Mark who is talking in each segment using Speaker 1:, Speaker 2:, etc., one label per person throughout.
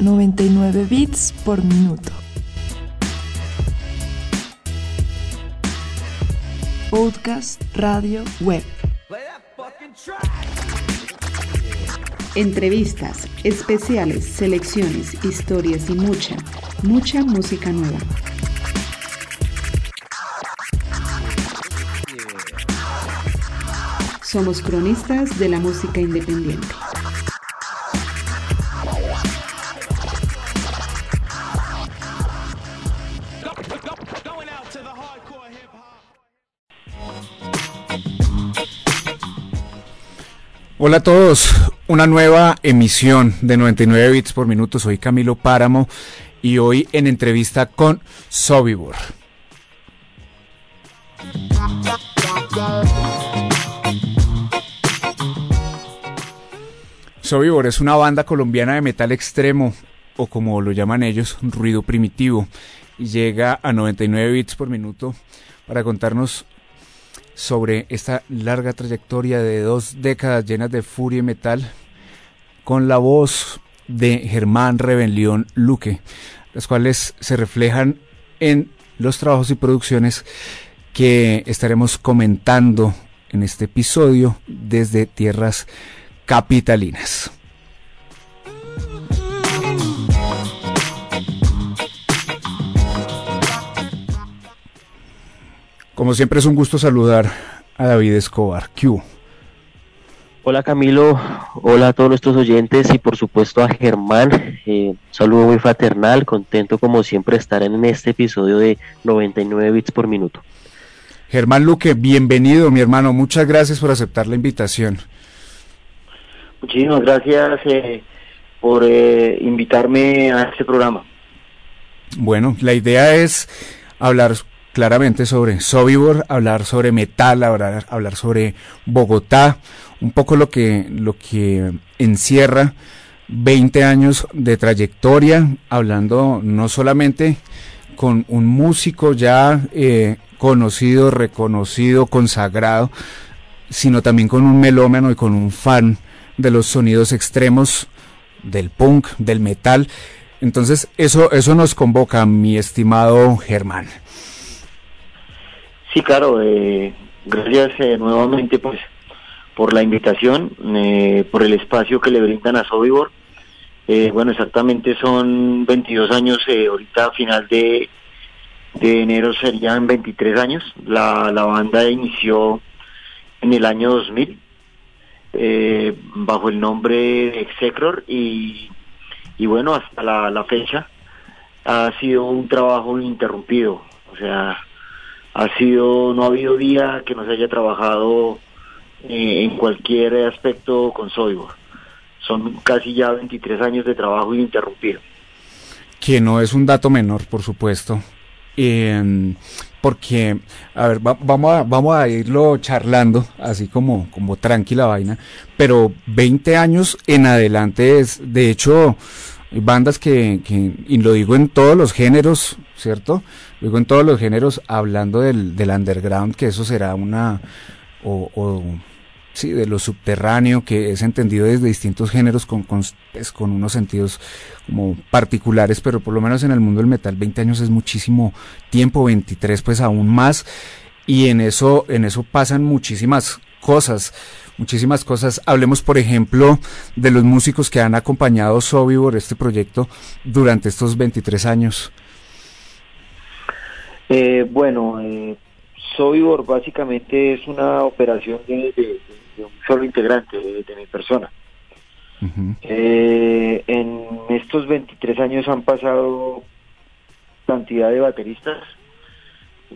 Speaker 1: 99 bits por minuto. Podcast, radio, web.
Speaker 2: Entrevistas, especiales, selecciones, historias y mucha, mucha música nueva. Somos cronistas de la música independiente.
Speaker 3: Hola a todos, una nueva emisión de 99 bits por minuto. Soy Camilo Páramo y hoy en entrevista con Sobibor. Sobibor es una banda colombiana de metal extremo, o como lo llaman ellos, ruido primitivo, y llega a 99 bits por minuto para contarnos sobre esta larga trayectoria de dos décadas llenas de furia y metal, con la voz de Germán Rebelión Luque, las cuales se reflejan en los trabajos y producciones que estaremos comentando en este episodio desde tierras capitalinas. Como siempre es un gusto saludar a David Escobar. Q.
Speaker 4: Hola Camilo, hola a todos nuestros oyentes y por supuesto a Germán. Eh, saludo muy fraternal, contento como siempre de estar en este episodio de 99 bits por minuto.
Speaker 3: Germán Luque, bienvenido mi hermano, muchas gracias por aceptar la invitación.
Speaker 5: Muchísimas gracias eh, por eh, invitarme a este programa.
Speaker 3: Bueno, la idea es hablar claramente sobre Sobibor, hablar sobre metal, hablar, hablar sobre Bogotá, un poco lo que, lo que encierra 20 años de trayectoria, hablando no solamente con un músico ya eh, conocido, reconocido, consagrado, sino también con un melómano y con un fan de los sonidos extremos del punk, del metal. Entonces, eso, eso nos convoca, mi estimado Germán.
Speaker 5: Sí, claro, eh, gracias eh, nuevamente pues por la invitación, eh, por el espacio que le brindan a Sobibor. bueno, exactamente son 22 años, ahorita a final de, de enero serían 23 años. La, la banda inició en el año 2000 eh, bajo el nombre de Execror y, y bueno, hasta la, la, fecha ha sido un trabajo ininterrumpido, o sea, ha sido, no ha habido día que no se haya trabajado eh, en cualquier aspecto con Soibor. Son casi ya 23 años de trabajo ininterrumpido.
Speaker 3: Que no es un dato menor, por supuesto. Eh, porque, a ver, vamos, a, vamos a irlo charlando, así como, como tranquila vaina, pero 20 años en adelante es, de hecho, bandas que, que, y lo digo en todos los géneros, ¿cierto? Lo digo en todos los géneros, hablando del, del underground, que eso será una, o, o sí, de lo subterráneo, que es entendido desde distintos géneros con, con, pues, con, unos sentidos como particulares, pero por lo menos en el mundo del metal 20 años es muchísimo tiempo, 23 pues aún más, y en eso, en eso pasan muchísimas cosas, muchísimas cosas. Hablemos, por ejemplo, de los músicos que han acompañado Sobibor este proyecto durante estos 23 años.
Speaker 5: Eh, bueno, eh, Sobibor básicamente es una operación de, de, de un solo integrante de, de mi persona. Uh -huh. eh, en estos 23 años han pasado cantidad de bateristas,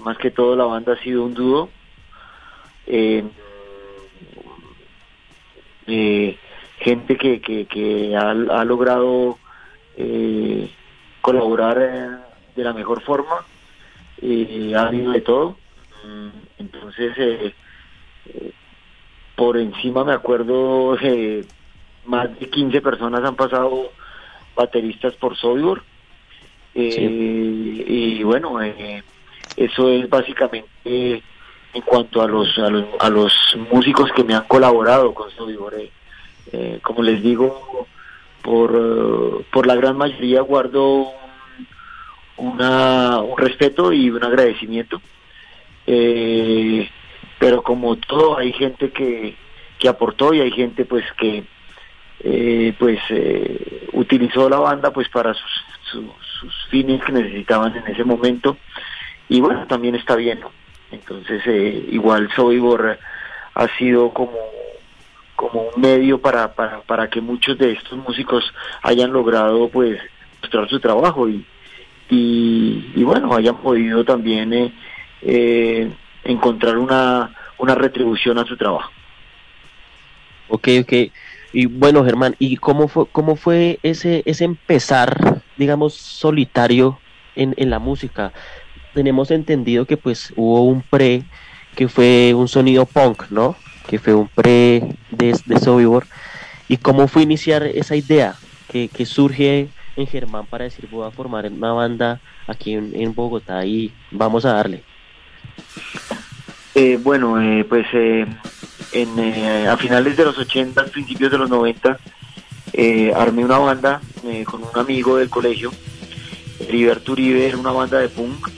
Speaker 5: más que todo la banda ha sido un dúo. Eh, eh, gente que, que, que ha, ha, logrado eh, colaborar de la mejor forma, ha habido de todo. Entonces, eh, por encima me acuerdo eh, más de 15 personas han pasado bateristas por Sobibor eh, sí. y bueno eh, eso es básicamente en cuanto a los, a los a los músicos que me han colaborado con Sobibor como les digo por, por la gran mayoría guardo una, un respeto y un agradecimiento. Eh, pero como todo, hay gente que, que aportó y hay gente pues que eh, pues eh, utilizó la banda pues para sus, sus, fines que necesitaban en ese momento y bueno también está bien entonces eh, igual Sobibor ha sido como como un medio para, para, para que muchos de estos músicos hayan logrado pues mostrar su trabajo y, y, bueno, hayan podido también eh, eh, encontrar una, una retribución a su trabajo.
Speaker 4: Ok, ok. Y bueno, Germán, ¿y cómo fue, cómo fue ese, ese empezar, digamos, solitario en, en la música? Tenemos entendido que pues hubo un pre que fue un sonido punk, ¿no? Que fue un pre de, de Sobibor. ¿Y cómo fue iniciar esa idea que, que surge en Germán para decir voy a formar una banda aquí en, Bogotá y vamos a darle?
Speaker 5: Eh, bueno, eh, pues eh, en, a finales de los 80, principios de los 90, armé una banda con un amigo del colegio, Heriberto Uribe, era una banda de punk.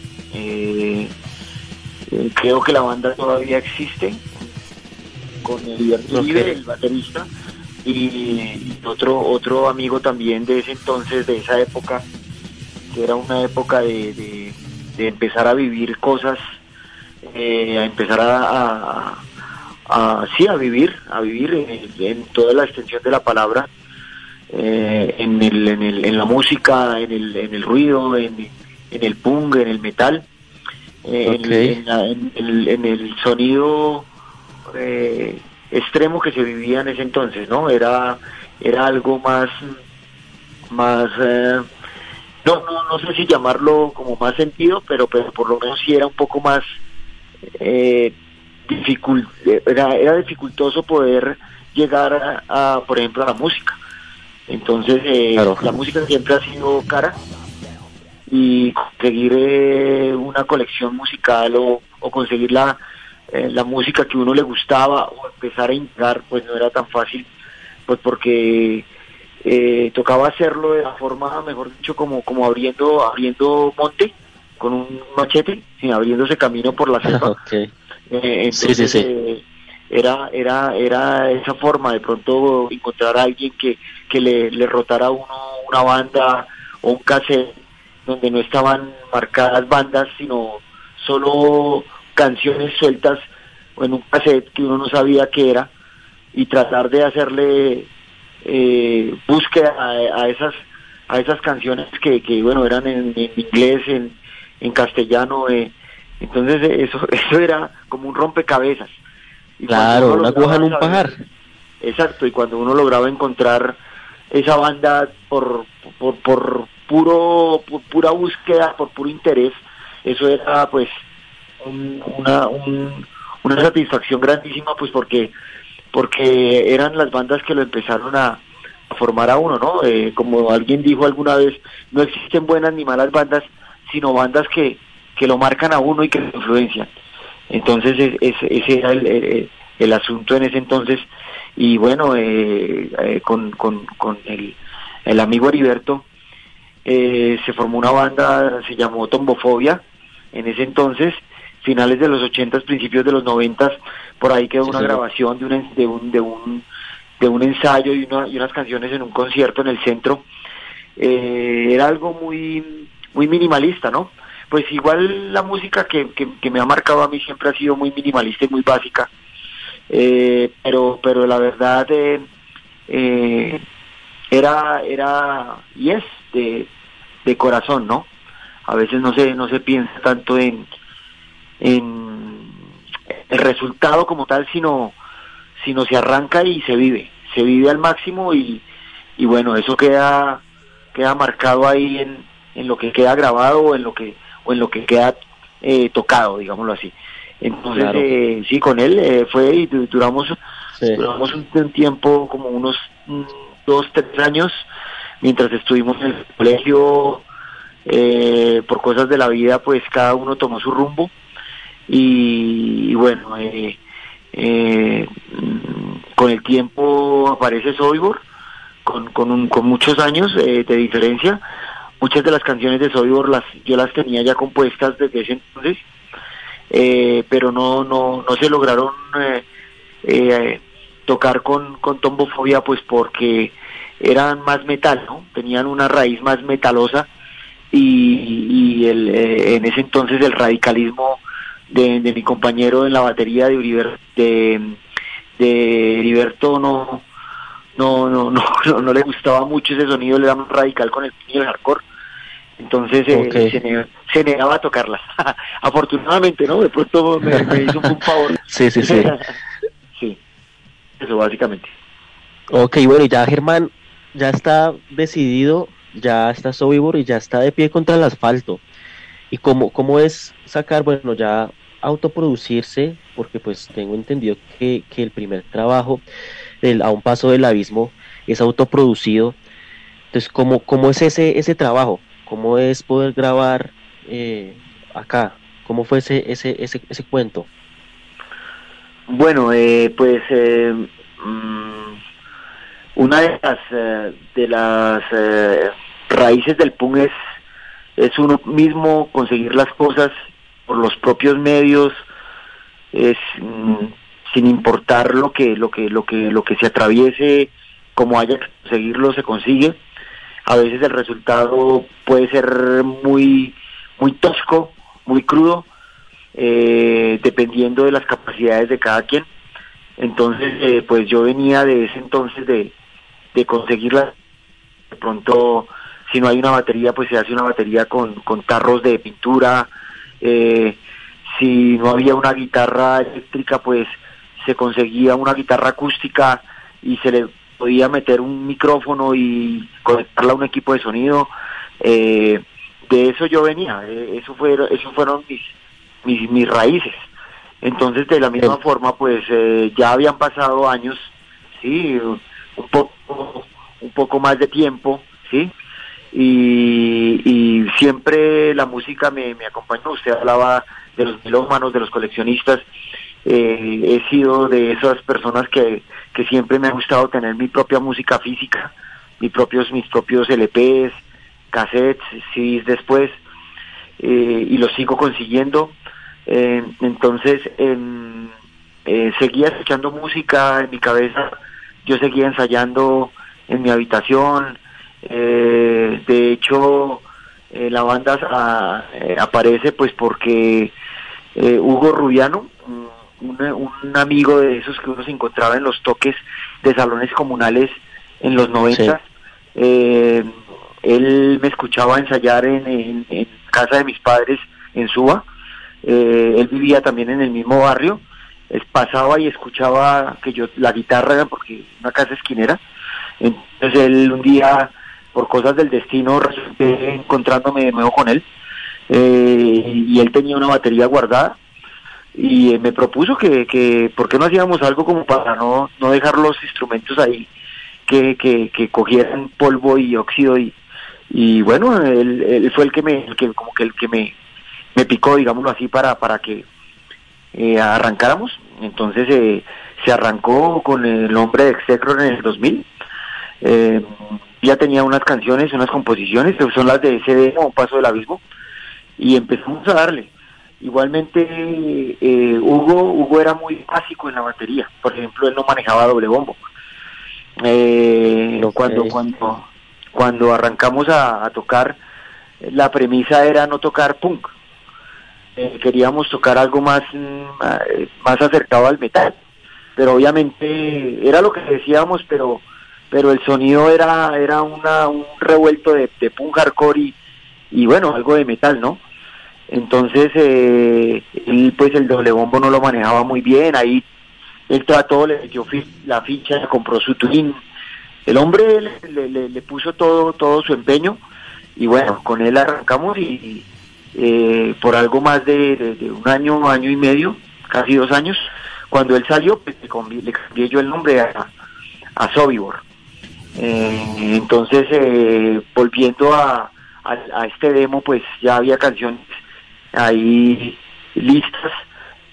Speaker 5: creo que la banda todavía existe, con Heriberto Uribe, el baterista, y otro otro amigo también de ese entonces, de esa época, que era una época de, de, empezar a vivir cosas, eh, a empezar a, a, sí, a vivir, a vivir en, toda la extensión de la palabra, eh, en, el, en, el, en la música, en el, en el ruido, en, en el punk, en el metal, eh, en, el, en el sonido eh, extremo que se vivía en ese entonces, ¿no? Era, era algo más, más, eh, no, no, no sé si llamarlo como más sentido, pero, pero por lo menos sí era un poco más, eh, era, era dificultoso poder llegar a, por ejemplo, a la música. Entonces, eh, la música siempre ha sido cara y conseguir eh, una colección musical o, o conseguir la, eh, la música que uno le gustaba o empezar a integrar, pues no era tan fácil, pues porque eh, tocaba hacerlo de la forma, mejor dicho, como, como abriendo, abriendo monte con un machete, sin abriéndose camino por la selva. Eh, entonces, era, era, era esa forma de pronto encontrar a alguien que, que le, le rotara uno una banda o un cassette donde no estaban marcadas bandas, sino solo canciones sueltas o en un cassette que uno no sabía qué era y tratar de hacerle eh, búsqueda a, esas a esas canciones que, que bueno eran en, inglés en, en castellano eh. entonces eso eso era como un rompecabezas
Speaker 4: claro una aguja en un pajar
Speaker 5: exacto y cuando uno lograba encontrar esa banda por por, por puro por pura búsqueda por puro interés eso era pues una, una satisfacción grandísima, pues porque, porque eran las bandas que lo empezaron a, formar a uno, ¿no? Eh, como alguien dijo alguna vez, no existen buenas ni malas bandas, sino bandas que, que lo marcan a uno y que lo influencian. Entonces ese era el, el, asunto en ese entonces y bueno, eh, eh, con, con, el, el amigo Heriberto se formó una banda, se llamó Tombofobia en ese entonces finales de los 80, principios de los 90, por ahí quedó una grabación de un, de un, de un, de un ensayo y, una, y unas canciones en un concierto en el centro. Eh, era algo muy, muy minimalista, ¿no? Pues igual la música que, que, me ha marcado a mí siempre ha sido muy minimalista y muy básica, eh, pero, pero la verdad eh, eh, era, era y es de, de corazón, ¿no? A veces no se, no se piensa tanto en, en el resultado como tal, sino, sino se arranca y se vive, se vive al máximo y, y bueno, eso queda, queda marcado ahí en, en lo que queda grabado o en lo que, o en lo que queda eh, tocado, digámoslo así. Entonces, eh, sí, con él eh, fue y duramos, duramos un, tiempo, como unos mm, dos, tres años, mientras estuvimos en el colegio, eh, por cosas de la vida, pues cada uno tomó su rumbo y, bueno, eh, eh, con el tiempo aparece Sobibor, con, con, con muchos años de diferencia. Muchas de las canciones de Sobibor las, yo las tenía ya compuestas desde ese entonces, pero no, no, no se lograron tocar con, con Tombofobia pues porque eran más metal, ¿no? Tenían una raíz más metalosa y, el, eh, en ese entonces el radicalismo de, mi compañero en la batería de Uriber, de, de Heriberto no, no, no, no, no, le gustaba mucho ese sonido, le era más radical con el, el hardcore. Entonces eh, se, negaba a tocarlas. Afortunadamente, ¿no? De pronto me, hizo un favor.
Speaker 4: sí, sí, sí.
Speaker 5: sí, eso básicamente.
Speaker 4: Ok, bueno, y ya Germán, ya está decidido, ya está Sobibor y ya está de pie contra el asfalto. ¿Y cómo, cómo es sacar, bueno, ya autoproducirse? Porque pues tengo entendido que, el primer trabajo a un paso del abismo es autoproducido. Entonces, ¿cómo, cómo es ese, ese trabajo? ¿Cómo es poder grabar eh, acá? ¿Cómo fue ese, ese, ese, ese cuento?
Speaker 5: Bueno, eh, pues eh, mm, una de las, eh, de las eh, raíces del punk es, es uno mismo conseguir las cosas por los propios medios, es mm, sin importar lo que, lo que, lo que, lo que se atraviese, como haya que conseguirlo, se consigue. A veces el resultado puede ser muy, muy tosco, muy crudo, eh, dependiendo de las capacidades de cada quien. Entonces, pues yo venía de ese entonces de, de conseguirla. De pronto, si no hay una batería, pues se hace una batería con, con tarros de pintura. Eh, si no había una guitarra eléctrica, pues se conseguía una guitarra acústica y se le podía meter un micrófono y conectarla a un equipo de sonido. Eh, de eso yo venía, eh, eso, fue, eso fueron mis, mis, mis raíces. Entonces, de la misma forma, pues ya habían pasado años, sí, un poco, un poco más de tiempo, ¿sí? Y, siempre la música me, me acompañó. Usted hablaba de los melómanos, de los coleccionistas. Eh, he sido de esas personas que, que siempre me ha gustado tener mi propia música física, mis propios, mis propios LPs, cassettes, CDs después, eh, y los sigo consiguiendo. Eh, entonces, em, seguía escuchando música en mi cabeza yo seguía ensayando en mi habitación. Eh, de hecho, eh, la banda ah, eh, aparece pues porque Hugo Rubiano, un, amigo de esos que uno se encontraba en los toques de salones comunales en los 90, él me escuchaba ensayar en, en, casa de mis padres en Suba. él vivía también en el mismo barrio. Pasaba y escuchaba que yo la guitarra porque una casa esquinera. Entonces él un día por cosas del destino resulté encontrándome de nuevo con él eh, y él tenía una batería guardada y me propuso que, que por qué no hacíamos algo como para no, no dejar los instrumentos ahí que, que, que cogieran polvo y óxido y, y bueno él, fue el que me el que como que el que me me picó digámoslo así para para que eh, arrancáramos. Entonces eh, se arrancó con el nombre de Execro en el 2000. Eh, ya tenía unas canciones, unas composiciones, que son las de ese Un Paso del Abismo, y empezamos a darle. Igualmente, eh, Hugo, Hugo era muy básico en la batería. Por ejemplo, él no manejaba doble bombo. Cuando, cuando, cuando arrancamos a, a tocar, la premisa era no tocar punk, eh, queríamos tocar algo más, mm, más acercado al metal. Pero obviamente era lo que decíamos, pero pero el sonido era era una, un revuelto de, de punk hardcore y, bueno, algo de metal, ¿no? Entonces, eh, él, pues el doble bombo no lo manejaba muy bien, ahí él trató, le metió la ficha, compró su twin. El hombre le, le, le, puso todo, todo su empeño y bueno, con él arrancamos y, eh, por algo más de, un año, año y medio, casi dos años. Cuando él salió, pues, le, cambié, yo el nombre a, a Sobibor. Eh, entonces, eh, volviendo a, a, este demo, pues ya había canciones ahí listas.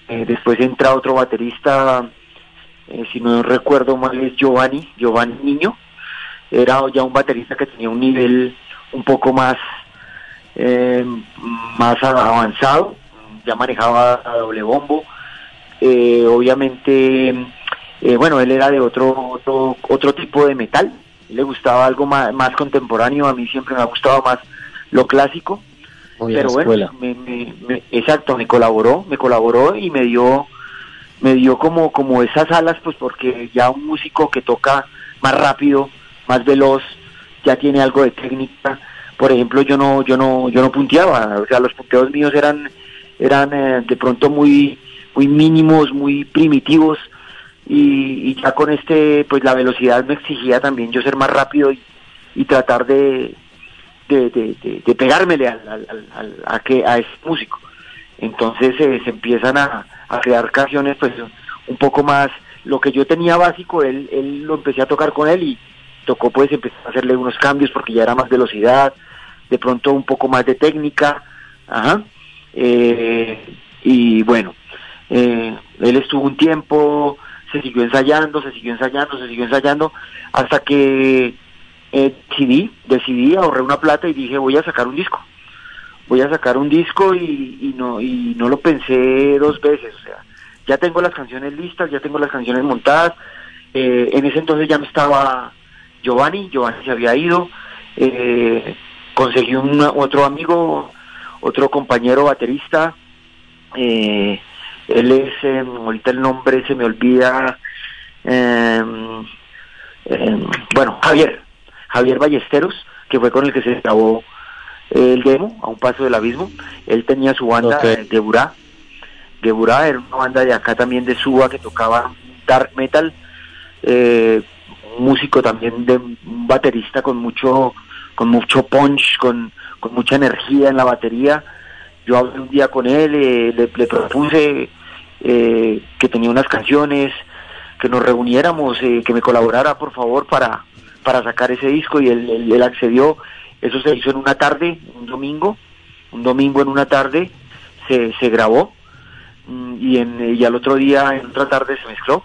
Speaker 5: después entra otro baterista, si no recuerdo mal, es Giovanni, Giovanni Niño. era ya un baterista que tenía un nivel un poco más, eh, más avanzado, ya manejaba a doble bombo. Eh, obviamente, eh, bueno, él era de otro, otro, otro tipo de metal, le gustaba algo más, más contemporáneo, a mí siempre me ha gustado más lo clásico. pero bueno, me, exacto, me colaboró, me colaboró y me dio, me dio como, como esas alas, pues porque ya un músico que toca más rápido, más veloz, ya tiene algo de técnica. Por ejemplo, yo no, yo no, yo no punteaba, o sea, los punteos míos eran, eran eh, de pronto muy, muy mínimos, muy primitivos y, ya con este, pues la velocidad me exigía también yo ser más rápido y, tratar de, de, de, pegármele al, a, que, a ese músico. Entonces eh, se empiezan a, a crear canciones pues un poco más, lo que yo tenía básico, él, él lo empecé a tocar con él y tocó pues empezar a hacerle unos cambios porque ya era más velocidad, de pronto un poco más de técnica, ajá, eh, y bueno, eh, él estuvo un tiempo, se siguió ensayando, se siguió ensayando, se siguió ensayando, hasta que eh, decidí, decidí, ahorré una plata y dije voy a sacar un disco. Voy a sacar un disco y, no y no lo pensé dos veces, o sea, ya tengo las canciones listas, ya tengo las canciones montadas. Eh, en ese entonces ya me estaba Giovanni, Giovanni se había ido, eh, conseguí un otro amigo, otro compañero baterista, eh, él es, em, ahorita el nombre se me olvida, em, em, bueno, Javier, Javier Ballesteros, que fue con el que se grabó el demo, A un paso del abismo. Él tenía su banda de Burá. De Burá era una banda de acá también de Suba que tocaba dark metal. Eh, músico también de un baterista con mucho con mucho punch, con, con mucha energía en la batería. Yo hablé un día con él, eh, le, le, propuse eh, que tenía unas canciones, que nos reuniéramos, eh, que me colaborara por favor para, para sacar ese disco y él, accedió. Eso se hizo en una tarde, un domingo, un domingo en una tarde se, se grabó mm, y, en, y al otro día en otra tarde se mezcló.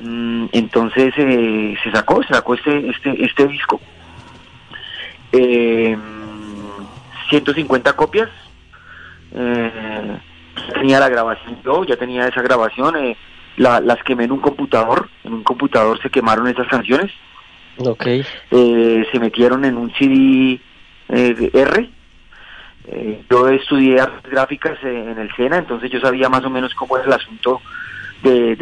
Speaker 5: Mm, entonces eh, se sacó, se sacó este, este, este disco. 150 copias. Eh, tenía la grabación yo, ya tenía esa grabación, eh, las quemé en un computador, en un computador se quemaron esas canciones.
Speaker 4: Ok.
Speaker 5: Eh, se metieron en un CD eh, R. yo estudié artes gráficas en el SENA, entonces yo sabía más o menos cómo es el asunto de,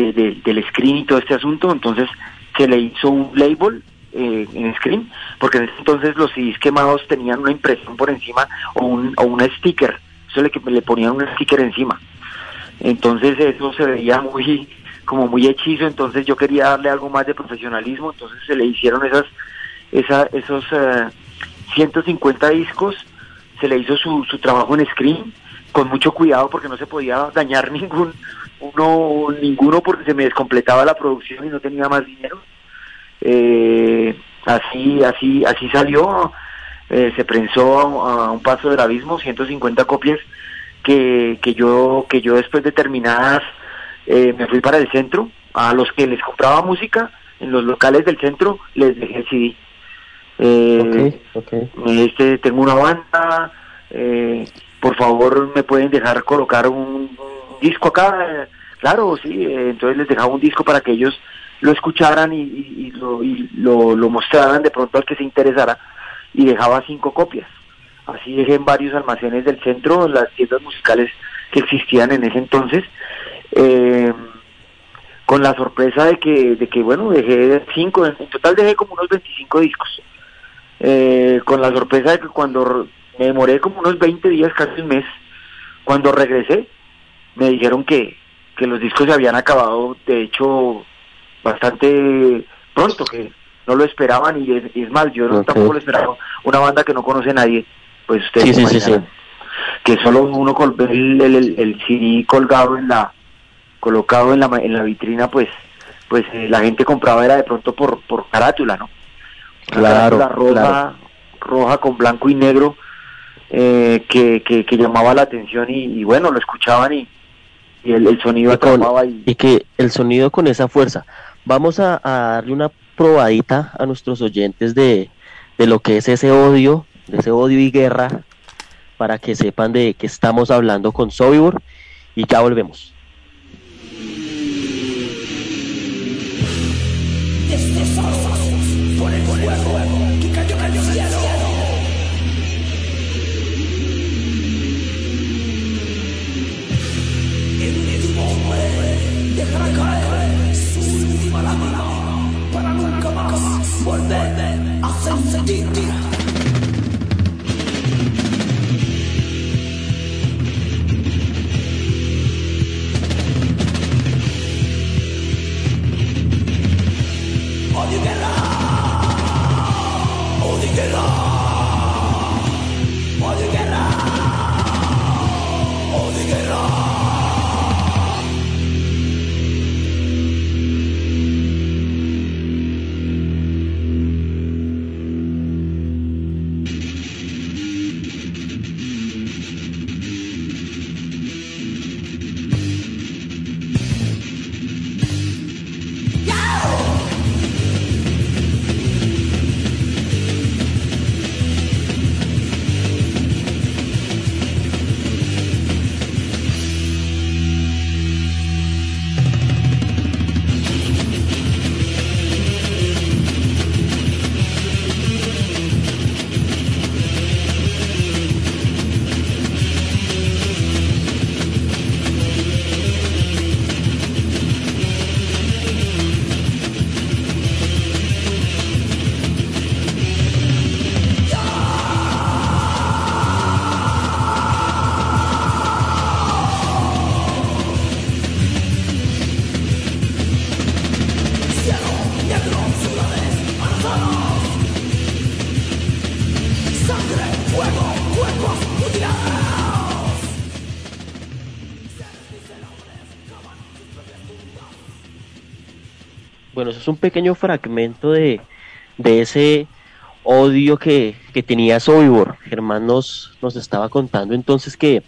Speaker 5: del screen y todo este asunto, entonces se le hizo un label en screen, porque en ese entonces los CDs quemados tenían una impresión por encima o un, o un sticker eso le, le ponían un sticker encima. Entonces eso se veía muy como muy hechizo, entonces yo quería darle algo más de profesionalismo, entonces se le hicieron esas, esa, esos 150 eh, discos, se le hizo su, su trabajo en screen, con mucho cuidado porque no se podía dañar ningún uno ninguno porque se me descompletaba la producción y no tenía más dinero eh, así así así salió eh, se prensó a, un paso del abismo, 150 copias que, que yo que yo después de terminadas eh, me fui para el centro, a los que les compraba música en los locales del centro les dejé el CD. Eh, Este, tengo una banda, eh, por favor me pueden dejar colocar un, disco acá, claro, sí, entonces les dejaba un disco para que ellos lo escucharan y, y, lo, y lo, lo mostraran de pronto al que se interesara y dejaba cinco copias. Así dejé en varios almacenes del centro, las tiendas musicales que existían en ese entonces, eh, con la sorpresa de que, de que bueno, dejé cinco, en total dejé como unos 25 discos, eh, con la sorpresa de que cuando me demoré como unos 20 días, casi un mes, cuando regresé, me dijeron que, que los discos se habían acabado, de hecho, bastante pronto, que no lo esperaban y es, mal, yo tampoco lo esperaba. Una banda que no conoce a nadie, pues ustedes sí, que solo uno con el, el, el, CD colgado en la, colocado en la, en la vitrina, pues pues eh, la gente compraba era de pronto por, por carátula, ¿no?
Speaker 4: claro,
Speaker 5: roja, roja con blanco y negro eh, que, que, llamaba la atención y, bueno, lo escuchaban y, y el, sonido
Speaker 4: y, y, que el sonido con esa fuerza. Vamos a darle una probadita a nuestros oyentes de, de lo que es ese odio, de ese odio y guerra, para que sepan de qué estamos hablando con Sobibor y ya volvemos. Bueno, eso es un pequeño fragmento de, ese odio que, tenía Sobibor. Germán nos, nos estaba contando entonces que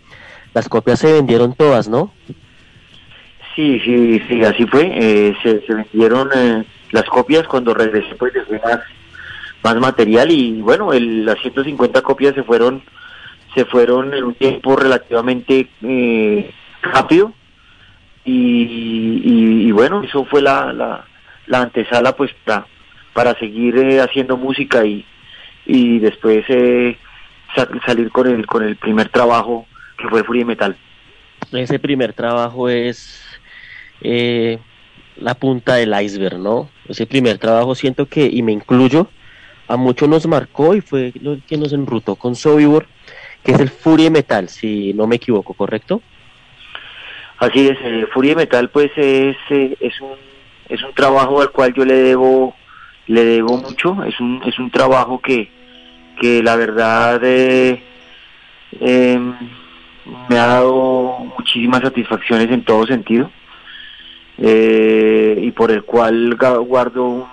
Speaker 4: las copias se vendieron todas, ¿no?
Speaker 5: Sí, sí, sí, así fue. Eh, se, vendieron eh, las copias cuando regresé, pues dejé más, más material y bueno, el, las 150 copias se fueron, se fueron en un tiempo relativamente eh, rápido y, bueno, eso fue la, la antesala pues para, para seguir eh, haciendo música y, y después eh, salir con el, con el primer trabajo que fue Furia Metal.
Speaker 4: Ese primer trabajo es eh, la punta del iceberg, ¿no? Ese primer trabajo siento que, y me incluyo, a muchos nos marcó y fue lo que nos enrutó con Sobibor, que es el Furia Metal, si no me equivoco, ¿correcto?
Speaker 5: Así es, eh, Furia Metal pues es, es un es un trabajo al cual yo le debo le debo mucho es un es un trabajo que que la verdad eh, em, me ha dado muchísimas satisfacciones en todo sentido eh, y por el cual guardo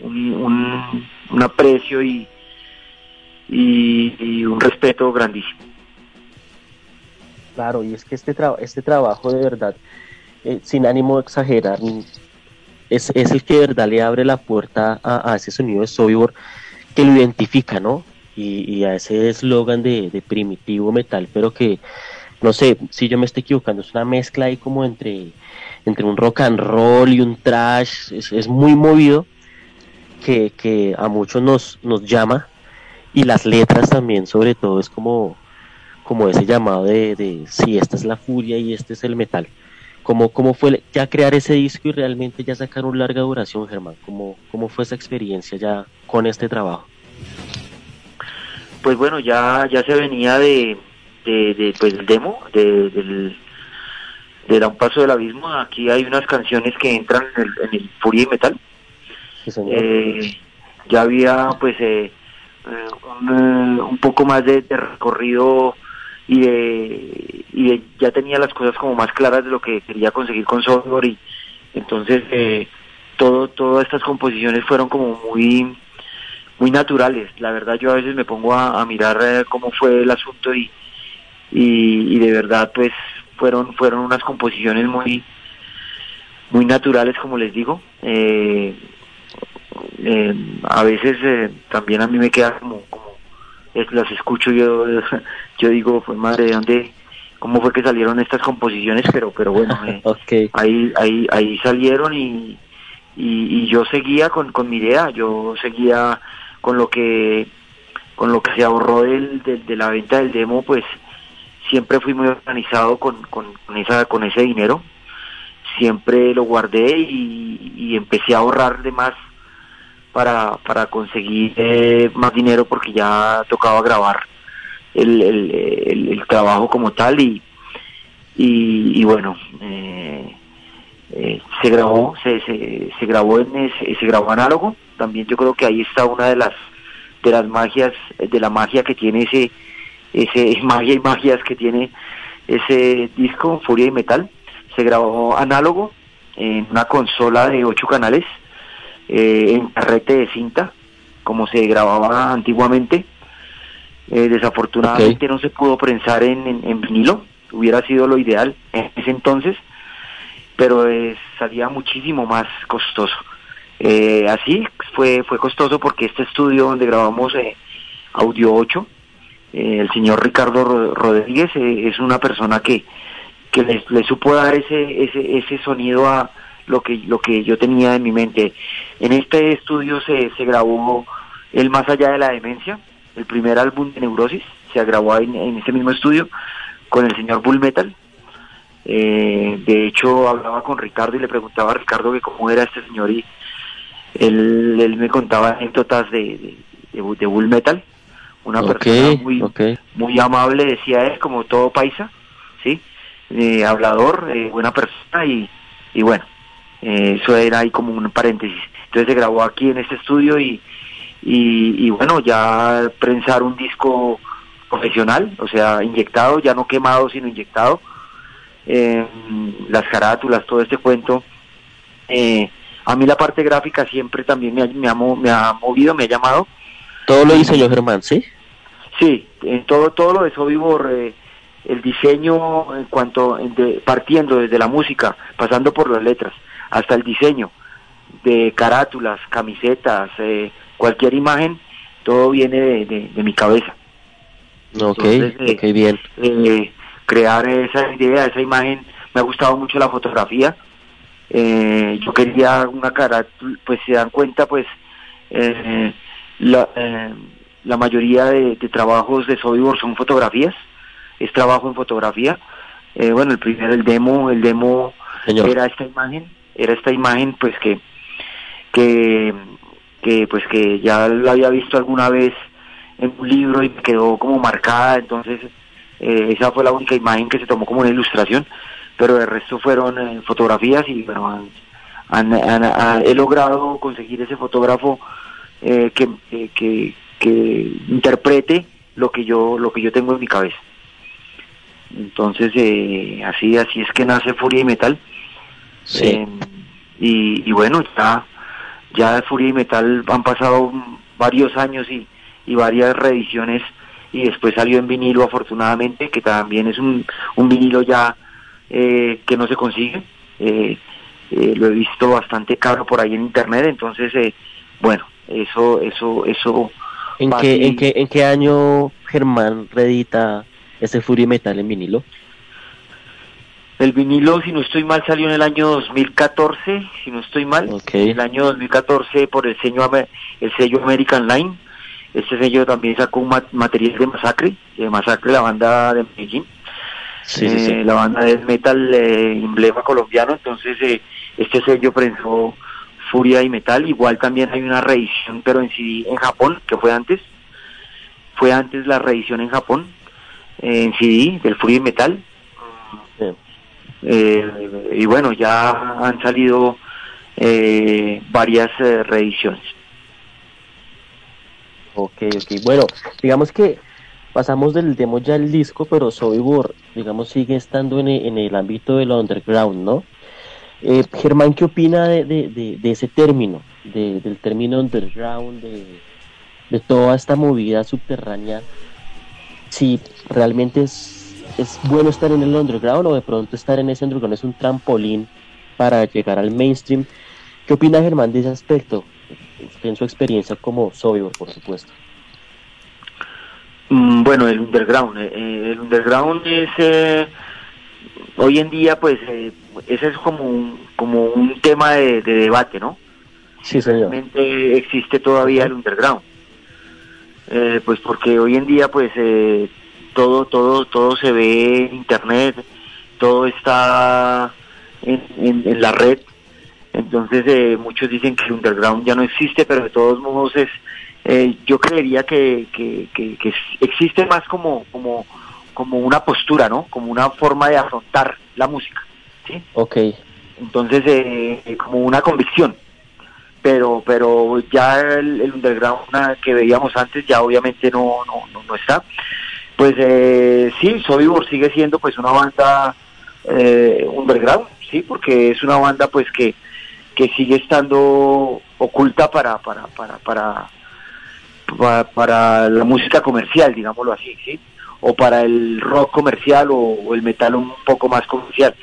Speaker 5: un, un, aprecio y, y, un respeto grandísimo.
Speaker 4: Claro, y es que este, este trabajo de verdad eh, sin ánimo de exagerar, es, es, el que verdad le abre la puerta a, ese sonido de Sobibor que lo identifica, ¿no? Y, a ese eslogan de, primitivo metal, pero que, no sé, si yo me estoy equivocando, es una mezcla ahí como entre, entre un rock and roll y un trash, es, muy movido, que, que a muchos nos, nos llama, y las letras también, sobre todo, es como, como ese llamado de, de si esta es la furia y este es el metal. ¿Cómo, ¿Cómo fue ya crear ese disco y realmente ya sacar un larga duración, Germán? ¿Cómo, ¿Cómo fue esa experiencia ya con este trabajo?
Speaker 5: Pues bueno, ya, ya se venía de, de, pues el demo, de, del, de Da un paso del abismo. Aquí hay unas canciones que entran en el, en el Furia y Metal. Eh, ya había pues eh, eh, un, un, poco más de recorrido y, de, y ya tenía las cosas como más claras de lo que quería conseguir con software y entonces eh, todo todas estas composiciones fueron como muy muy naturales. La verdad yo a veces me pongo a, mirar eh, cómo fue el asunto y, y, de verdad pues fueron fueron unas composiciones muy muy naturales como les digo. Eh, eh, a veces también a mí me queda como, las escucho yo, yo digo, pues madre, ¿de dónde, cómo fue que salieron estas composiciones? Pero, pero bueno, eh, ahí, ahí, ahí salieron y, y, y yo seguía con, con mi idea, yo seguía con lo que, con lo que se ahorró del, del- de la venta del demo, pues siempre fui muy organizado con, con, con esa, con ese dinero, siempre lo guardé y, y empecé a ahorrar de más para, para conseguir eh, más dinero porque ya tocaba grabar el, el, trabajo como tal y, y, bueno, eh, eh, se grabó, se, se, se grabó en ese- se grabó análogo, también yo creo que ahí está una de las de las magias, de la magia que tiene ese, ese magia y magias que tiene ese disco, Furia y Metal, se grabó análogo en una consola de ocho canales, eh, en carrete de cinta, como se grababa antiguamente. Eh, desafortunadamente no se pudo prensar en, en- en vinilo, hubiera sido lo ideal en ese entonces, pero eh, salía muchísimo más costoso. Eh, así fue fue costoso porque este estudio donde grabamos Audio 8, eh, el señor Ricardo Ro- Rodríguez es una persona que, que le, le supo dar ese, ese, ese sonido a lo que, lo que yo tenía en mi mente. En este estudio se, se grabó El Más Allá de la Demencia, el primer álbum de Neurosis, se grabó en, en ese mismo estudio con el señor Bull Metal. Eh, de hecho, hablaba con Ricardo y le preguntaba a Ricardo que cómo era este señor y él, él me contaba anécdotas de, de, de- de Bull Metal. Una persona muy, muy amable, decía él, como todo paisa, ¿sí? Eh, hablador, eh, buena persona y, y bueno, eh, eso era ahí como un paréntesis. Entonces se grabó aquí en este estudio y, y, y bueno, ya prensar un disco profesional, o sea, inyectado, ya no quemado, sino inyectado. Eh, las carátulas, todo este cuento. Eh, a mí la parte gráfica siempre también me ha, me ha me ha movido, me ha llamado.
Speaker 4: Todo lo diseñó Germán, ¿sí?
Speaker 5: Sí, en todo todo lo de Sobibor, eh, el diseño en cuanto en de- partiendo desde la música, pasando por las letras, hasta el diseño de carátulas, camisetas, eh, cualquier imagen, todo viene de, de- de mi cabeza.
Speaker 4: Ok,
Speaker 5: Entonces, eh,
Speaker 4: ok, bien.
Speaker 5: Eh, crear esa idea, esa imagen, me ha gustado mucho la fotografía. Eh, yo quería una carátula, pues se dan cuenta, pues eh, la, eh, la mayoría de, de trabajos de Sobibor son fotografías, es trabajo en fotografía. Eh, bueno, el primero, el demo, el demo
Speaker 4: Señor.
Speaker 5: era esta imagen, era esta imagen pues que, que, pues que ya la había visto alguna vez en un libro y quedó como marcada, entonces eh, esa fue la única imagen que se tomó como una ilustración, pero el resto fueron eh, fotografías y bueno, han- han- he logrado conseguir ese fotógrafo eh, que, que, que, que interprete lo que yo lo que yo tengo en mi cabeza. Entonces eh, así así es que nace Furia y Metal.
Speaker 4: Sí.
Speaker 5: Eh, y, y bueno, ya, ya de Furia y Metal han pasado varios años y, y varias reediciones y después salió en vinilo afortunadamente, que también es un, un vinilo ya eh, que no se consigue. Eh, eh, lo he visto bastante caro por ahí en internet, entonces, bueno, eso, eso, eso.
Speaker 4: ¿En qué, en, qué, ¿En qué año Germán reedita ese Fury Metal en vinilo?
Speaker 5: El vinilo, si no estoy mal, salió en el año 2014, si no estoy mal.
Speaker 4: Ok.
Speaker 5: El año 2014 por el sello, el sello American Line. Este sello también sacó un ma- material de Masacre, de Masacre, la banda de Medellín.
Speaker 4: Sí,
Speaker 5: Eh,
Speaker 4: sí.
Speaker 5: La banda de metal eh, emblema colombiano. Entonces, eh, este sello prensó Furia y Metal. Igual también hay una reedición, pero en CD en Japón, que fue antes. Fue antes la reedición en Japón, eh, en CD, del Furia y Metal. Eh, y bueno, ya han salido eh, varias eh, reediciones.
Speaker 4: Ok, ok. Bueno, digamos que pasamos del demo ya al disco, pero Sobibor, digamos, sigue estando en en el ámbito del underground, ¿no? Eh, Germán, ¿qué opina de, de, de, de ese término, de- del término underground, de, de toda esta movida subterránea? Si realmente es, es bueno estar en el underground o de pronto estar en ese underground es un trampolín para llegar al mainstream. ¿Qué opina Germán de ese aspecto? en su experiencia como Sobibor, por supuesto.
Speaker 5: Mm, bueno, el underground. Eh, eh, el underground es, eh, hoy en día, pues, ese es como un, como un tema de, debate, ¿no?
Speaker 4: Sí, señor.
Speaker 5: Realmente existe todavía el underground. pues porque hoy en día, pues, todo, todo, todo se ve en internet, todo está en, en, la red. Entonces, muchos dicen que el underground ya no existe, pero de todos modos es eh, yo creería que, que, que, existe más como, como, como una postura, ¿no? Como una forma de afrontar la música, ¿sí?
Speaker 4: Ok.
Speaker 5: Entonces, eh, como una convicción. Pero, pero ya el, underground que veíamos antes ya obviamente no, no, no, está. Pues eh, sí, Sobibor sigue siendo pues una banda eh, underground, sí, porque es una banda pues que, que sigue estando oculta para, para, para, para para, la música comercial, digámoslo así, ¿sí? O para el rock comercial o, el metal un poco más comercial.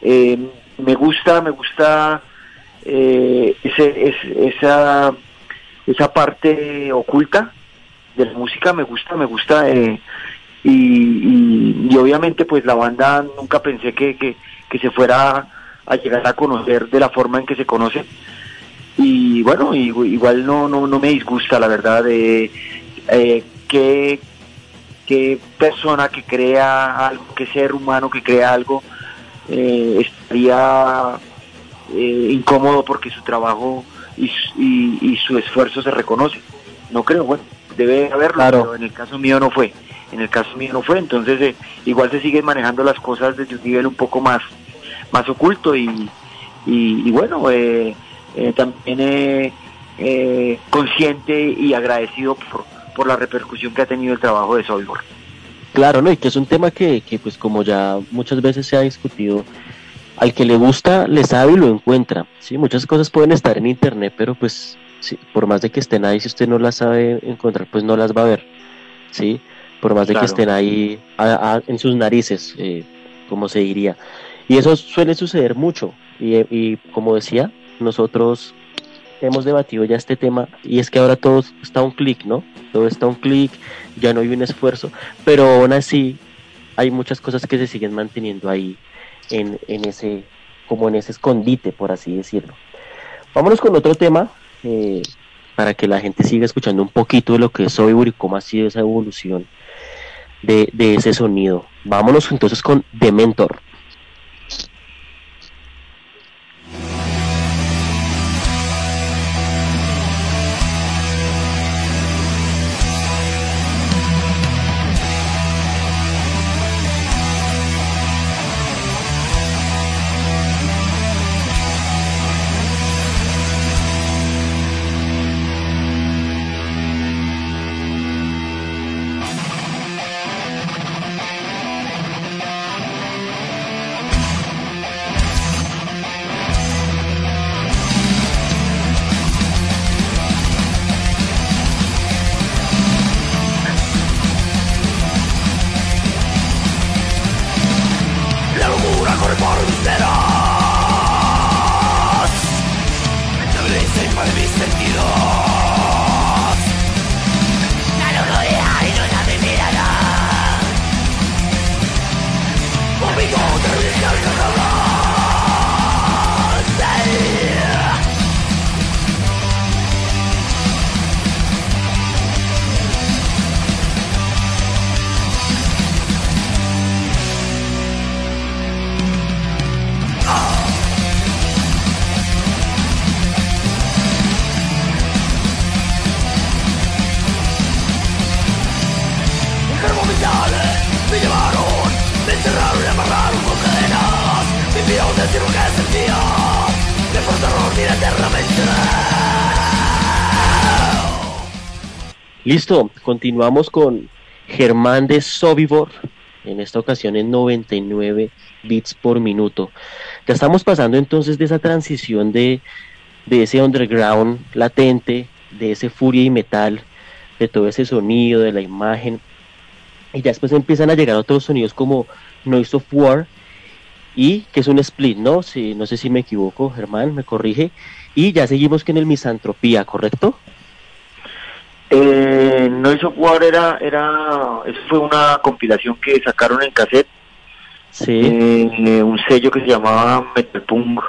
Speaker 5: Eh, me gusta, me gusta eh, ese, esa, esa parte oculta de la música, me gusta, me gusta. Eh, y, y, obviamente pues la banda nunca pensé que, que, que se fuera a llegar a conocer de la forma en que se conoce y bueno, igual no, no, no me disgusta la verdad de eh, que, persona que crea algo, que ser humano que crea algo eh, estaría eh, incómodo porque su trabajo y, y, su esfuerzo se reconoce. No creo, bueno, debe haberlo, pero en el caso mío no fue. En el caso mío no fue, entonces igual se siguen manejando las cosas desde un nivel un poco más, más oculto y, y, y bueno, eh, eh, también eh, consciente y agradecido por, por la repercusión que ha tenido el trabajo de Solvor.
Speaker 4: Claro, ¿no? Y que es un tema que, que, pues como ya muchas veces se ha discutido, al que le gusta, le sabe y lo encuentra. Sí, muchas cosas pueden estar en internet, pero pues sí, por más de que estén ahí, si usted no las sabe encontrar, pues no las va a ver. Sí, por más de que estén ahí en sus narices, eh, como se diría. Y eso suele suceder mucho. Y, y como decía, nosotros hemos debatido ya este tema y es que ahora todo está un clic, ¿no? Todo está un clic, ya no hay un esfuerzo, pero aún así hay muchas cosas que se siguen manteniendo ahí en, en ese, como en ese escondite, por así decirlo. Vámonos con otro tema, eh, para que la gente siga escuchando un poquito de lo que es Soybur y cómo ha sido esa evolución de, de ese sonido. Vámonos entonces con Dementor. Listo, continuamos con Germán de Sobibor, en esta ocasión en 99 bits por minuto. Ya estamos pasando entonces de esa transición de, de ese underground latente, de ese furia y metal, de todo ese sonido, de la imagen, y ya después empiezan a llegar otros sonidos como Noise of War, y que es un split, ¿no? Si, no sé si me equivoco, Germán, me corrige. Y ya seguimos que en el Misantropía, ¿correcto?
Speaker 5: Eh, Noise of War era, era, eso fue una compilación que sacaron en cassette.
Speaker 4: Sí.
Speaker 5: Eh, un sello que se llamaba Metal Punk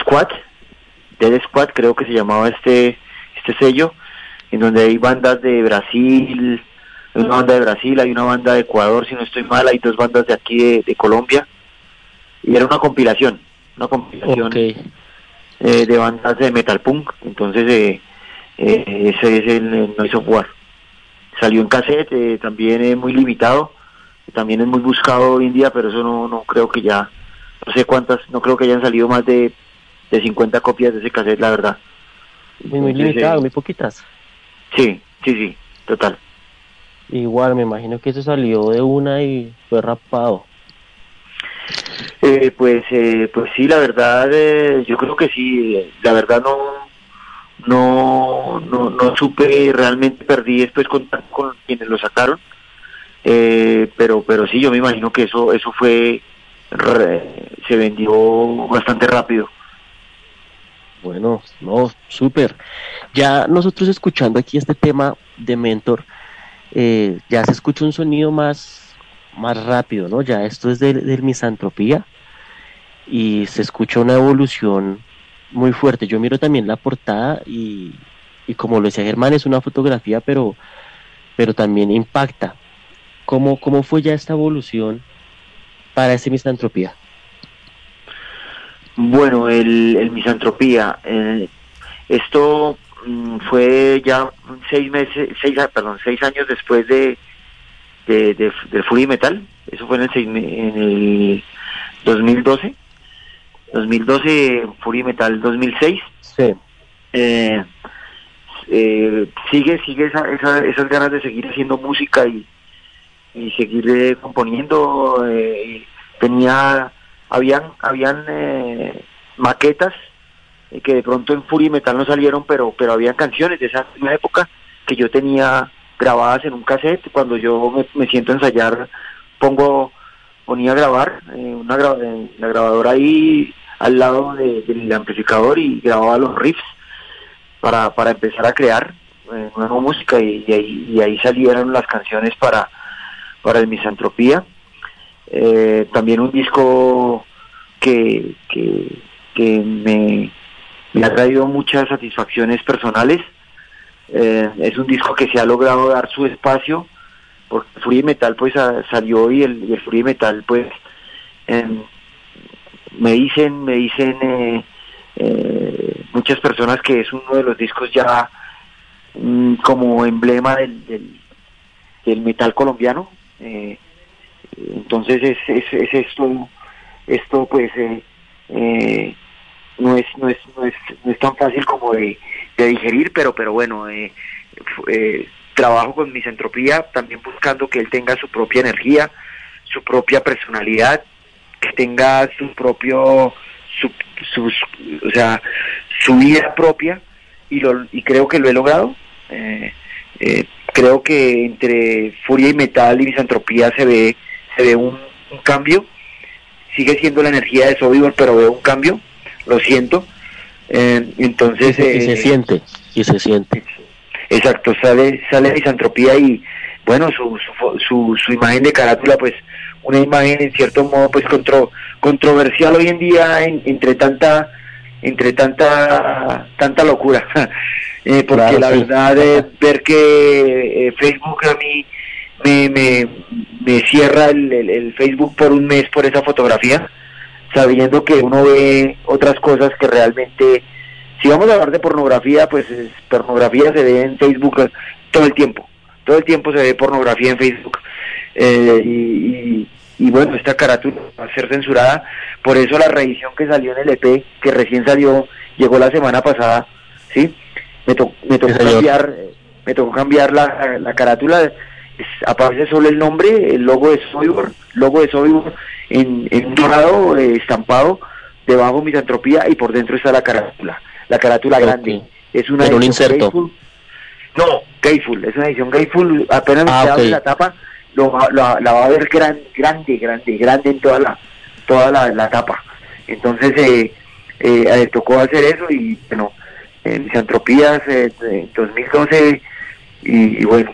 Speaker 5: Squad, Dead Squad creo que se llamaba este, este sello, en donde hay bandas de Brasil, hay una banda de Brasil, hay una banda de Ecuador, si no estoy mal, hay dos bandas de aquí de, de Colombia, y era una compilación, una compilación eh, de bandas de metal punk. Entonces, eh, eh, ese es el, el Noise of War. Salió en cassette, eh, también es muy limitado, también es muy buscado hoy en día, pero eso no, no creo que ya, no sé cuántas, no creo que hayan salido más de, de 50 copias de ese cassette, la verdad.
Speaker 4: Muy, muy limitado,
Speaker 5: eh,
Speaker 4: muy poquitas.
Speaker 5: Sí, sí, sí, total.
Speaker 4: Igual, me imagino que eso salió de una y fue rapado.
Speaker 5: Eh, pues, eh, pues sí, la verdad, eh, yo creo que sí. eh, La verdad no, no, no, no supe realmente perdí después contacto con quienes lo sacaron. Eh, pero, pero sí, yo me imagino que eso, eso fue, se vendió bastante rápido.
Speaker 4: Bueno, no, súper. Ya nosotros escuchando aquí este tema de Mentor, eh, ya se escucha un sonido más, más rápido, ¿no? Ya esto es del del misantropía y se escucha una evolución muy fuerte. Yo miro también la portada y, y como lo decía Germán, es una fotografía, pero, pero también impacta. ¿Cómo, ¿Cómo fue ya esta evolución para ese misantropía?
Speaker 5: Bueno, el, el misantropía. eh, esto mm, fue ya seis meses, seis, ah, perdón, seis años después de, de, de, Fury Metal. Eso fue en el, en el 2012. 2012, Fury Metal 2006.
Speaker 4: Sí.
Speaker 5: Eh, eh, sigue, sigue esa, esa- esas ganas de seguir haciendo música y, y seguir eh, componiendo. eh, tenía, habían, habían eh, maquetas eh, que de pronto en Fury Metal no salieron, pero, pero habían canciones de esa misma época que yo tenía grabadas en un cassette. Cuando yo me, me siento a ensayar, pongo, ponía a grabar eh, una gra- la grabadora ahí al lado de- del amplificador y grababa los riffs para, para empezar a crear eh, nueva música y, ahí, y ahí salieron las canciones para, para el Misantropía. Eh, también un disco que, que, me, ha traído muchas satisfacciones personales. Eh, es un disco que se ha logrado dar su espacio, porque Fury Metal pues a- salió y el, y el Fury Metal pues me dicen, me dicen eh, eh, muchas personas que es uno de los discos ya mm, como emblema del, del, metal colombiano. Eh, entonces es, es, es esto, esto pues eh, eh, no es no es no es no es tan fácil como de, digerir, pero pero bueno eh, trabajo con misentropía también buscando que él tenga su propia energía, su propia personalidad, que tenga su propio su, sus o sea su vida propia y lo y creo que lo he logrado. Eh, eh, creo que entre furia y metal y misantropía se ve se ve un, un cambio. Sigue siendo la energía de Sobibor pero veo un cambio lo siento. Eh, entonces
Speaker 4: y, se, y se
Speaker 5: eh,
Speaker 4: siente, y se siente.
Speaker 5: Exacto, sale sale misantropía y bueno, su, su, su, su imagen de carátula, pues una imagen en cierto modo pues contro, controversial hoy en día en- entre tanta entre tanta tanta locura. Eh, porque
Speaker 4: Claro,
Speaker 5: la
Speaker 4: sí.
Speaker 5: verdad eh, ver que eh, Facebook a mí me, me, me cierra el, el- el Facebook por un mes por esa fotografía, sabiendo que uno ve otras cosas que realmente si vamos a hablar de pornografía, pues es- pornografía se ve en Facebook todo el tiempo. Todo el tiempo se ve pornografía en Facebook. Eh, y, y- y bueno, esta carátula va a ser censurada. Por eso la reedición que salió en el EP, que recién salió, llegó la semana pasada, ¿sí? Me, to- me tocó cambiar, me tocó cambiar la, la carátula. Es- aparece solo el nombre, el logo de Sobibor, logo de Sobibor en, en un dorado eh, estampado, debajo misantropía y por dentro está la carátula, la carátula grande. Es una
Speaker 4: un inserto.
Speaker 5: No, Gayful, es una edición Gayful, apenas
Speaker 4: Ah,
Speaker 5: se abre la tapa, lo, la va a ver gran, grande, grande, grande en toda la toda la, la etapa. Entonces eh, eh, tocó hacer eso y bueno, en Misantropías en 2012 y, bueno,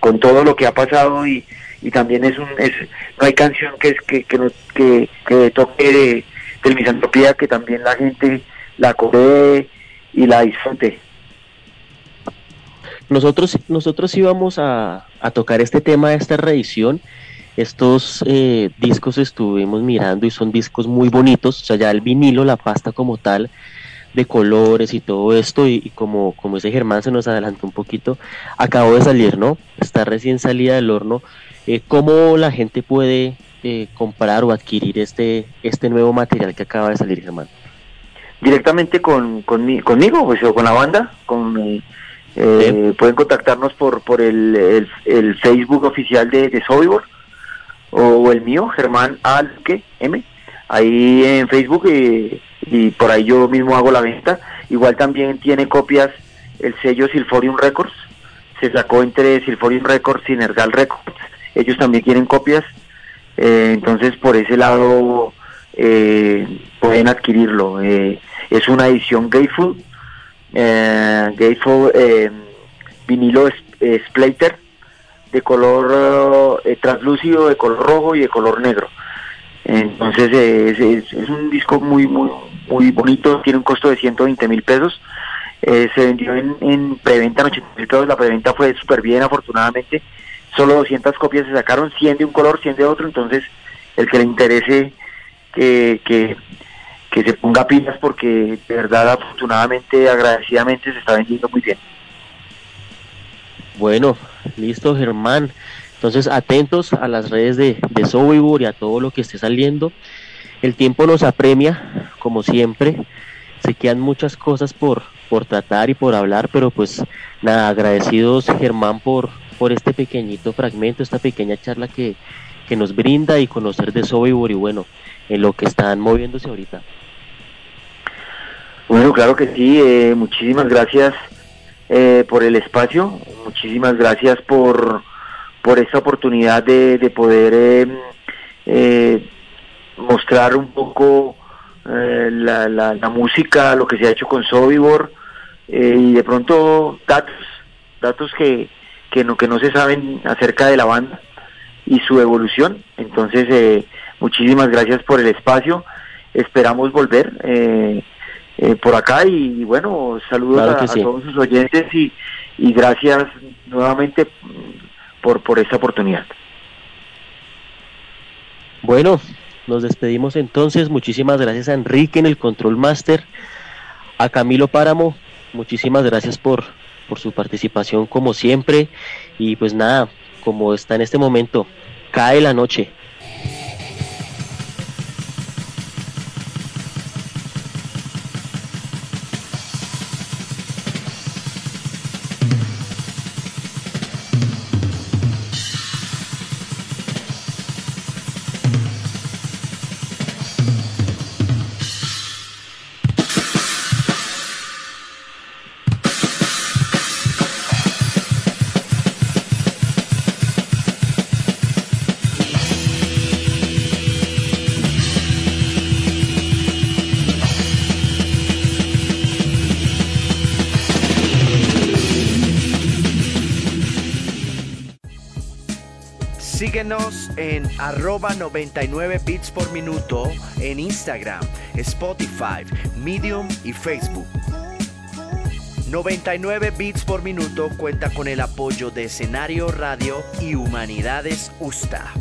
Speaker 5: con todo lo que ha pasado y, y también es un es, no hay canción que es que que, no, que, que toque de, misantropía que también la gente la coree y la disfrute
Speaker 4: nosotros nosotros íbamos a, a tocar este tema de esta reedición estos eh, discos estuvimos mirando y son discos muy bonitos o sea ya el vinilo la pasta como tal de colores y todo esto y, como como ese Germán se nos adelantó un poquito acabó de salir no está recién salida del horno eh, ¿Cómo la gente puede eh, comprar o adquirir este, este nuevo material que acaba de salir, Germán?
Speaker 5: Directamente con, conmigo, pues, o con la banda. Con, eh, Pueden contactarnos por, por el, el, Facebook oficial de, de Sobibor o, el mío, Germán Alque M. Ahí en Facebook y por ahí yo mismo hago la venta. Igual también tiene copias el sello Silforium Records. Se sacó entre Silforium Records y Nergal Records ellos también quieren copias, eh, entonces por ese lado eh, pueden adquirirlo. Eh, es una edición Gayful, Gayful vinilo splatter de color translúcido, de color rojo y de color negro. Entonces es, un disco muy muy muy bonito, tiene un costo de 120 mil pesos. se vendió en, en preventa en 80 mil pesos, la preventa fue súper bien afortunadamente solo 200 copias se sacaron, 100 de un color, 100 de otro, entonces el que le interese que, que, se ponga pilas porque de verdad afortunadamente, agradecidamente se está vendiendo muy bien.
Speaker 4: Bueno, listo Germán. Entonces atentos a las redes de, de Sobibor y a todo lo que esté saliendo. El tiempo nos apremia, como siempre. Se quedan muchas cosas por, por tratar y por hablar, pero pues nada, agradecidos Germán por, por este pequeñito fragmento, esta pequeña charla que, que nos brinda y conocer de Sobibor y bueno, en lo que están moviéndose ahorita.
Speaker 5: Bueno, claro que sí, eh, muchísimas gracias eh, por el espacio, muchísimas gracias por, por esta oportunidad de, de poder em, eh, mostrar un poco la, la, la, música, lo que se ha hecho con Sobibor y de pronto datos, datos que, que no, que no se saben acerca de la banda y su evolución. Entonces, eh, muchísimas gracias por el espacio. Esperamos volver eh, eh, por acá y, bueno, saludos a, todos sus oyentes y, y gracias nuevamente por, por esta oportunidad.
Speaker 4: Bueno, nos despedimos entonces. Muchísimas gracias a Enrique en el Control Master, a Camilo Páramo. Muchísimas gracias por, por su participación como siempre y pues nada, como está en este momento, cae la noche.
Speaker 6: En arroba 99 bits por minuto en Instagram, Spotify, Medium y Facebook. 99 bits por minuto cuenta con el apoyo de Escenario Radio y Humanidades USTA.